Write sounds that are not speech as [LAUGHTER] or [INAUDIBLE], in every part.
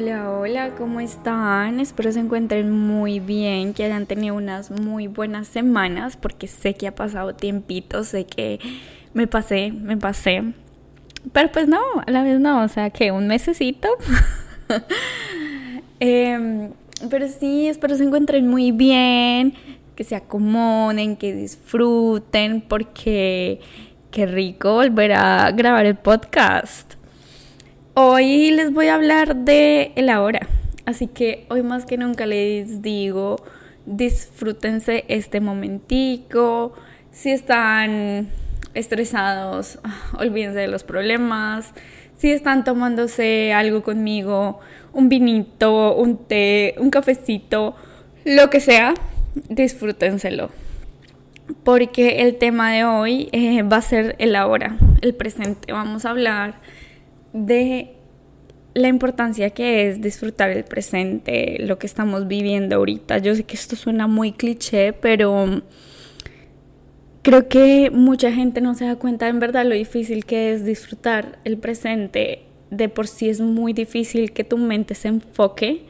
Hola, hola, ¿cómo están? Espero se encuentren muy bien, que hayan tenido unas muy buenas semanas, porque sé que ha pasado tiempito, sé que me pasé, me pasé. Pero pues no, a la vez no, o sea que un mesecito. [LAUGHS] Em, pero sí, espero se encuentren muy bien, que se acomoden, que disfruten, porque qué rico volver a grabar el podcast. Hoy les voy a hablar de el ahora, así que hoy más que nunca les digo, disfrútense este momentico, si están estresados, olvídense de los problemas, si están tomándose algo conmigo, un vinito, un té, un cafecito, lo que sea, disfrútenselo. Porque el tema de hoy eh, va a ser el ahora, el presente. Vamos a hablar de la importancia que es disfrutar el presente, lo que estamos viviendo ahorita. Yo sé que esto suena muy cliché, pero creo que mucha gente no se da cuenta en verdad lo difícil que es disfrutar el presente. De por sí es muy difícil que tu mente se enfoque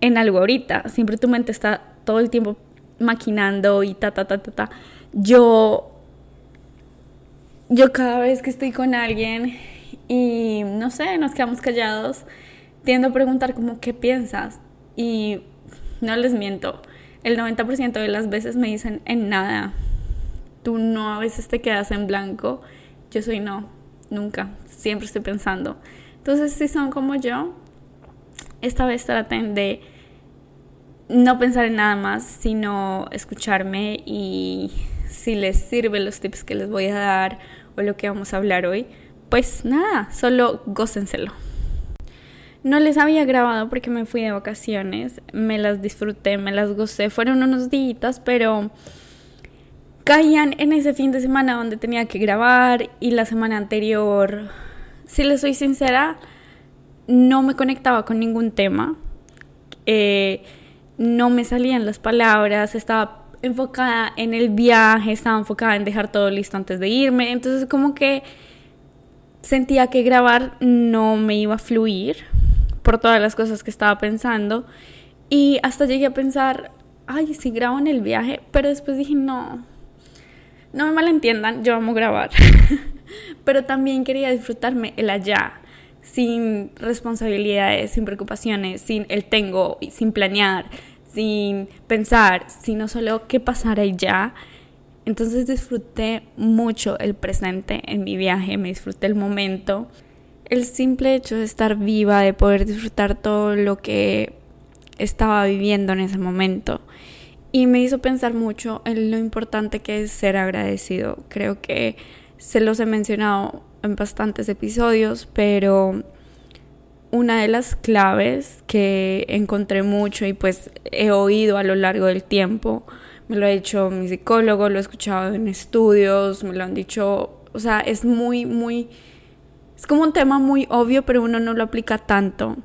en algo ahorita. Siempre tu mente está todo el tiempo maquinando y ta, ta, ta, ta, ta. Yo, yo cada vez que estoy con alguien y no sé, nos quedamos callados. Tiendo a preguntar como, ¿qué piensas? Y no les miento, el 90% de las veces me dicen en nada. Tú no a veces te quedas en blanco. Yo soy no, nunca, siempre estoy pensando. Entonces, si son como yo, esta vez traten de no pensar en nada más, sino escucharme y si les sirven los tips que les voy a dar o lo que vamos a hablar hoy, pues nada, solo gócenselo. No les había grabado porque me fui de vacaciones, me las disfruté, me las gocé, fueron unos días, pero caían en ese fin de semana donde tenía que grabar y la semana anterior, si les soy sincera, no me conectaba con ningún tema, eh, no me salían las palabras, estaba enfocada en el viaje, estaba enfocada en dejar todo listo antes de irme, entonces como que sentía que grabar no me iba a fluir por todas las cosas que estaba pensando y hasta llegué a pensar, ay, si grabo en el viaje, pero después dije, no, no me malentiendan, yo amo grabar, [LAUGHS] pero también quería disfrutarme el allá, sin responsabilidades, sin preocupaciones, sin el tengo, sin planear, sin pensar, sino solo qué pasará ya entonces disfruté mucho el presente en mi viaje, me disfruté el momento. El simple hecho de estar viva, de poder disfrutar todo lo que estaba viviendo en ese momento. Y me hizo pensar mucho en lo importante que es ser agradecido. Creo que se los he mencionado en bastantes episodios, pero una de las claves que encontré mucho y pues he oído a lo largo del tiempo me lo ha dicho mi psicólogo, lo he escuchado en estudios, me lo han dicho, o sea, es muy, muy, es como un tema muy obvio, pero uno no lo aplica tanto.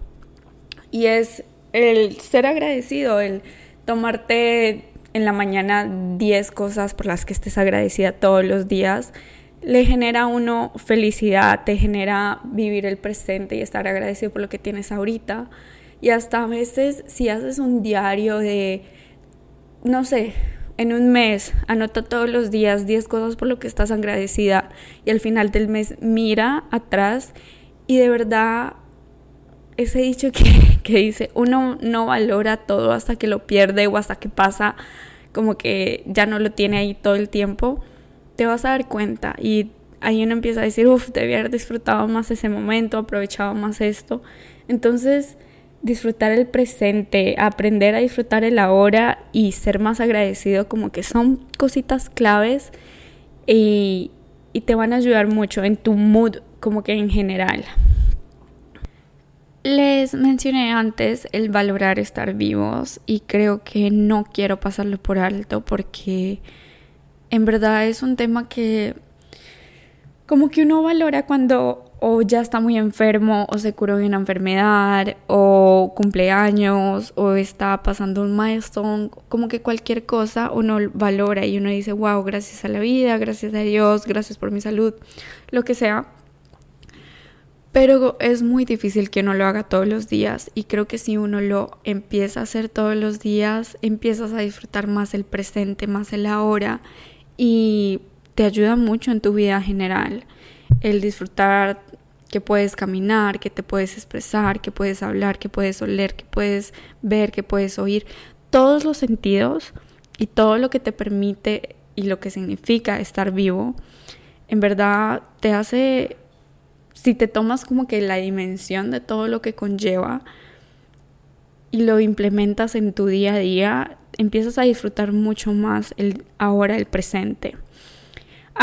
Y es el ser agradecido, el tomarte en la mañana 10 cosas por las que estés agradecida todos los días, le genera a uno felicidad, te genera vivir el presente y estar agradecido por lo que tienes ahorita. Y hasta a veces si haces un diario de no sé, en un mes, anota todos los días 10 cosas por lo que estás agradecida y al final del mes mira atrás y de verdad ese dicho que, [LAUGHS] que dice, uno no valora todo hasta que lo pierde o hasta que pasa como que ya no lo tiene ahí todo el tiempo, te vas a dar cuenta y ahí uno empieza a decir, uff, debía haber disfrutado más ese momento, aprovechado más esto. Entonces, disfrutar el presente, aprender a disfrutar el ahora y ser más agradecido, como que son cositas claves y, y te van a ayudar mucho en tu mood, como que en general. Les mencioné antes el valorar estar vivos y creo que no quiero pasarlo por alto porque en verdad es un tema que como que uno valora cuando o ya está muy enfermo o se curó de una enfermedad o cumpleaños o está pasando un milestone, como que cualquier cosa uno valora y uno dice, wow, gracias a la vida, gracias a Dios, gracias por mi salud, lo que sea. Pero es muy difícil que uno lo haga todos los días y creo que si uno lo empieza a hacer todos los días, empiezas a disfrutar más el presente, más el ahora y te ayuda mucho en tu vida general. El disfrutar que puedes caminar, que te puedes expresar, que puedes hablar, que puedes oler, que puedes ver, que puedes oír. Todos los sentidos y todo lo que te permite y lo que significa estar vivo, en verdad te hace si te tomas como que la dimensión de todo lo que conlleva y lo implementas en tu día a día, empiezas a disfrutar mucho más el ahora, el presente.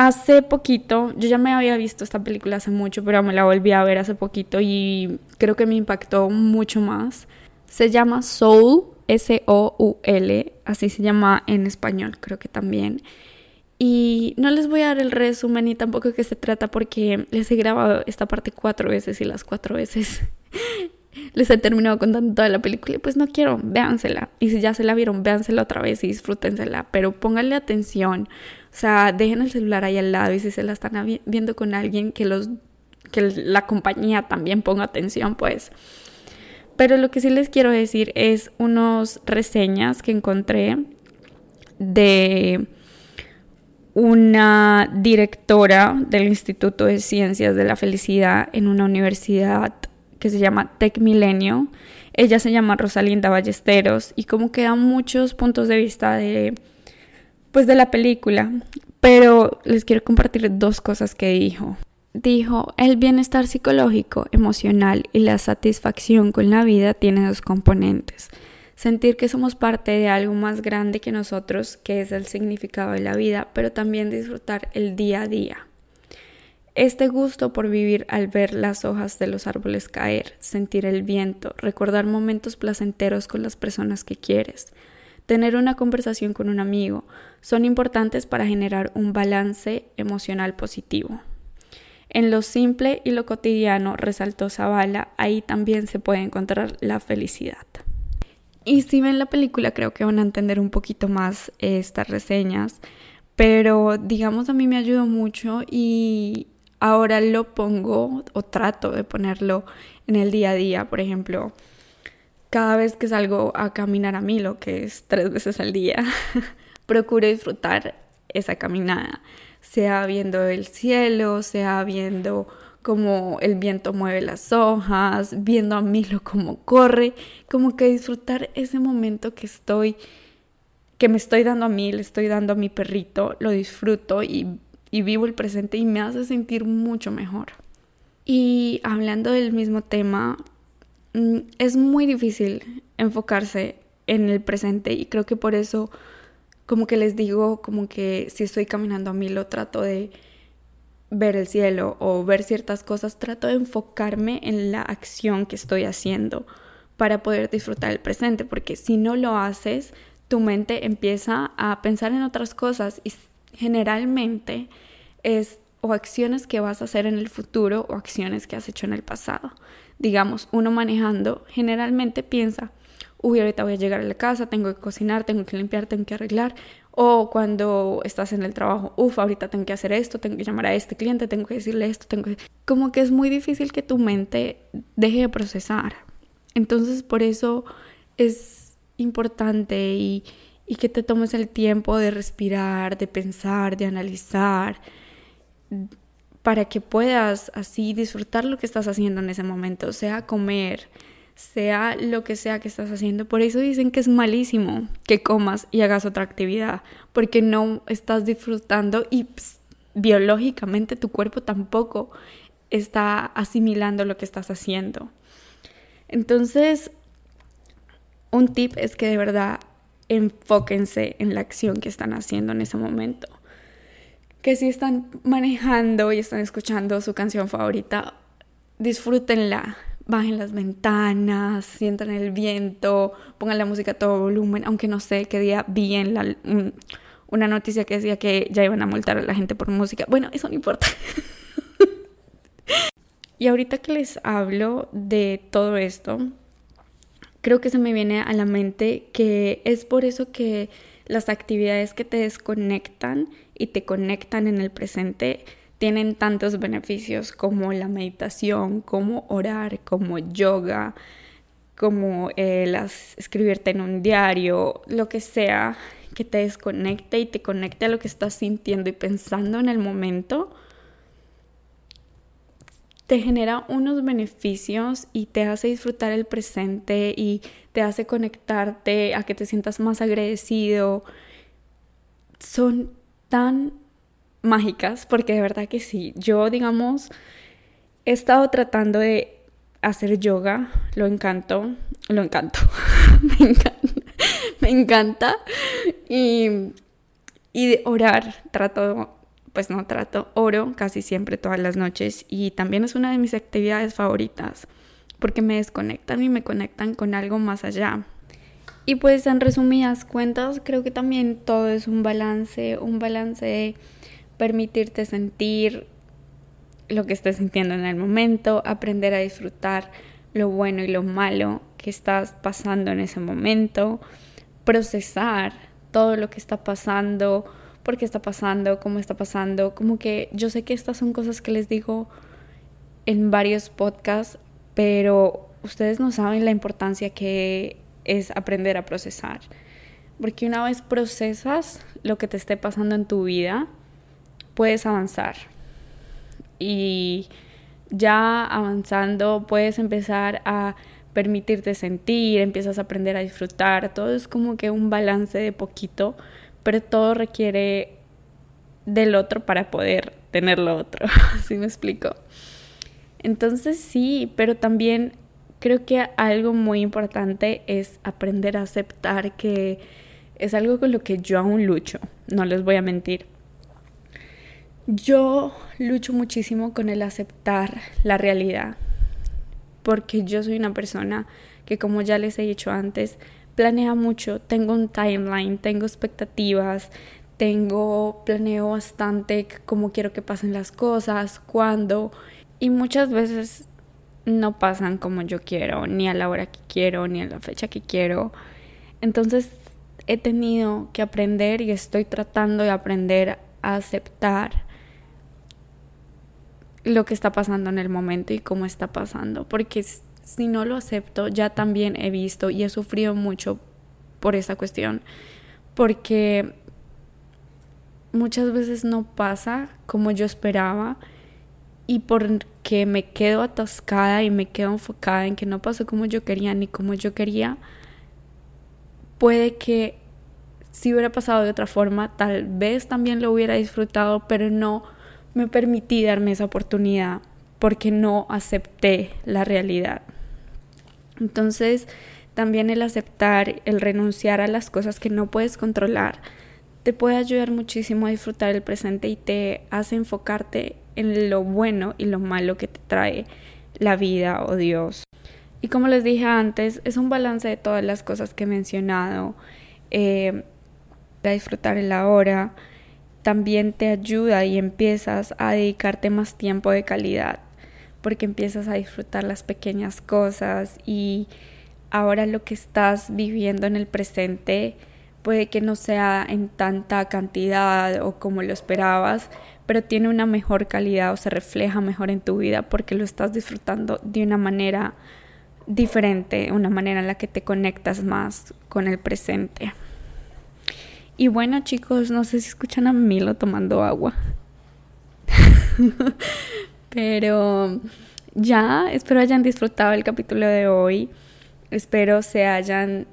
Hace poquito, yo ya me había visto esta película hace mucho, pero me la volví a ver hace poquito y creo que me impactó mucho más. Se llama Soul, S-O-U-L, así se llama en español, creo que también. Y no les voy a dar el resumen ni tampoco qué se trata porque les he grabado esta parte cuatro veces y las cuatro veces [LAUGHS] les he terminado contando toda la película y pues no quiero, véansela. Y si ya se la vieron, véansela otra vez y disfrútensela, pero pónganle atención. Sea, dejen el celular ahí al lado y si se la están viendo con alguien que los que la compañía también ponga atención, pues. Pero lo que sí les quiero decir es unos reseñas que encontré de una directora del Instituto de Ciencias de la Felicidad en una universidad que se llama Tech Milenio. Ella se llama Rosalinda Ballesteros y como que da muchos puntos de vista de pues de la película, pero les quiero compartir dos cosas que dijo. Dijo, el bienestar psicológico, emocional y la satisfacción con la vida tiene dos componentes sentir que somos parte de algo más grande que nosotros, que es el significado de la vida, pero también disfrutar el día a día. Este gusto por vivir al ver las hojas de los árboles caer, sentir el viento, recordar momentos placenteros con las personas que quieres, tener una conversación con un amigo, son importantes para generar un balance emocional positivo. En lo simple y lo cotidiano, resaltó Zavala, ahí también se puede encontrar la felicidad. Y si ven la película creo que van a entender un poquito más estas reseñas, pero digamos a mí me ayudó mucho y ahora lo pongo o trato de ponerlo en el día a día, por ejemplo, cada vez que salgo a caminar a mí, lo que es tres veces al día, [LAUGHS] procuro disfrutar esa caminada, sea viendo el cielo, sea viendo como el viento mueve las hojas, viendo a Milo cómo corre, como que disfrutar ese momento que estoy, que me estoy dando a mí, le estoy dando a mi perrito, lo disfruto y, y vivo el presente y me hace sentir mucho mejor. Y hablando del mismo tema, es muy difícil enfocarse en el presente y creo que por eso como que les digo como que si estoy caminando a mí lo trato de ver el cielo o ver ciertas cosas, trato de enfocarme en la acción que estoy haciendo para poder disfrutar el presente, porque si no lo haces, tu mente empieza a pensar en otras cosas y generalmente es o acciones que vas a hacer en el futuro o acciones que has hecho en el pasado. Digamos, uno manejando generalmente piensa, uy, ahorita voy a llegar a la casa, tengo que cocinar, tengo que limpiar, tengo que arreglar. O cuando estás en el trabajo, uff, ahorita tengo que hacer esto, tengo que llamar a este cliente, tengo que decirle esto, tengo que... Como que es muy difícil que tu mente deje de procesar. Entonces por eso es importante y, y que te tomes el tiempo de respirar, de pensar, de analizar, para que puedas así disfrutar lo que estás haciendo en ese momento, sea comer, sea lo que sea que estás haciendo. Por eso dicen que es malísimo que comas y hagas otra actividad, porque no estás disfrutando y biológicamente tu cuerpo tampoco está asimilando lo que estás haciendo. Entonces, un tip es que de verdad enfóquense en la acción que están haciendo en ese momento. Que si están manejando y están escuchando su canción favorita, disfrútenla, bajen las ventanas, sientan el viento, pongan la música a todo volumen, aunque no sé qué día vi en la, una noticia que decía que ya iban a multar a la gente por música. Bueno, eso no importa. [LAUGHS] y ahorita que les hablo de todo esto, creo que se me viene a la mente que es por eso que las actividades que te desconectan y te conectan en el presente tienen tantos beneficios como la meditación, como orar, como yoga, como eh, las, escribirte en un diario, lo que sea que te desconecte y te conecte a lo que estás sintiendo y pensando en el momento, te genera unos beneficios y te hace disfrutar el presente y te hace conectarte a que te sientas más agradecido. Son tan mágicas porque de verdad que sí. Yo, digamos, he estado tratando de hacer yoga, lo encanto, lo encanto, [LAUGHS] me encanta, me encanta. Y, y de orar, trato, pues no trato, oro casi siempre todas las noches y también es una de mis actividades favoritas porque me desconectan y me conectan con algo más allá. Y pues en resumidas cuentas, creo que también todo es un balance, un balance de permitirte sentir lo que estás sintiendo en el momento, aprender a disfrutar lo bueno y lo malo que estás pasando en ese momento, procesar todo lo que está pasando, por qué está pasando, cómo está pasando, como que yo sé que estas son cosas que les digo en varios podcasts, pero ustedes no saben la importancia que es aprender a procesar. Porque una vez procesas lo que te esté pasando en tu vida, puedes avanzar. Y ya avanzando puedes empezar a permitirte sentir, empiezas a aprender a disfrutar, todo es como que un balance de poquito, pero todo requiere del otro para poder tener lo otro, [LAUGHS] ¿sí me explico? Entonces sí, pero también creo que algo muy importante es aprender a aceptar que es algo con lo que yo aún lucho, no les voy a mentir. Yo lucho muchísimo con el aceptar la realidad, porque yo soy una persona que como ya les he dicho antes, planea mucho, tengo un timeline, tengo expectativas, tengo planeo bastante cómo quiero que pasen las cosas, cuándo, y muchas veces no pasan como yo quiero, ni a la hora que quiero, ni a la fecha que quiero. Entonces he tenido que aprender y estoy tratando de aprender a aceptar lo que está pasando en el momento y cómo está pasando, porque si no lo acepto, ya también he visto y he sufrido mucho por esa cuestión, porque muchas veces no pasa como yo esperaba y porque me quedo atascada y me quedo enfocada en que no pasó como yo quería ni como yo quería, puede que si hubiera pasado de otra forma, tal vez también lo hubiera disfrutado, pero no me permití darme esa oportunidad porque no acepté la realidad. Entonces, también el aceptar, el renunciar a las cosas que no puedes controlar, te puede ayudar muchísimo a disfrutar el presente y te hace enfocarte en lo bueno y lo malo que te trae la vida o Dios. Y como les dije antes, es un balance de todas las cosas que he mencionado, eh, a disfrutar el ahora, también te ayuda y empiezas a dedicarte más tiempo de calidad, porque empiezas a disfrutar las pequeñas cosas y ahora lo que estás viviendo en el presente puede que no sea en tanta cantidad o como lo esperabas, pero tiene una mejor calidad o se refleja mejor en tu vida porque lo estás disfrutando de una manera diferente, una manera en la que te conectas más con el presente. Y bueno, chicos, no sé si escuchan a Milo tomando agua. [LAUGHS] Pero ya, espero hayan disfrutado el capítulo de hoy. Espero se hayan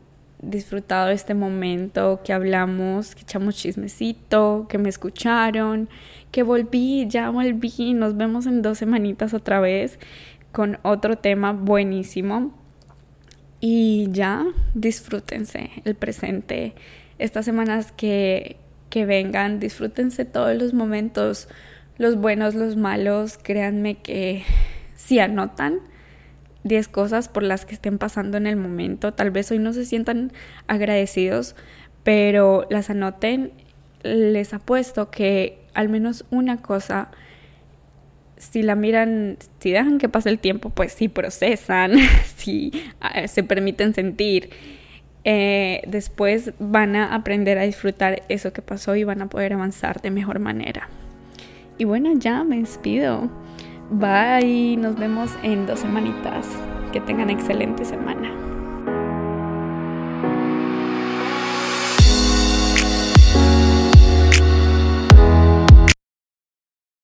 disfrutado este momento que hablamos, que echamos chismecito, que me escucharon, que volví, ya volví. Nos vemos en dos semanitas otra vez con otro tema buenísimo. Y ya, disfrútense el presente estas semanas que, que vengan, disfrútense todos los momentos, los buenos, los malos, créanme que si anotan 10 cosas por las que estén pasando en el momento, tal vez hoy no se sientan agradecidos, pero las anoten, les apuesto que al menos una cosa, si la miran, si dejan que pase el tiempo, pues sí procesan, [LAUGHS] si ah, se permiten sentir eh, después van a aprender a disfrutar eso que pasó y van a poder avanzar de mejor manera. y bueno, ya me despido. Bye, nos vemos en dos semanitas. Que tengan excelente semana.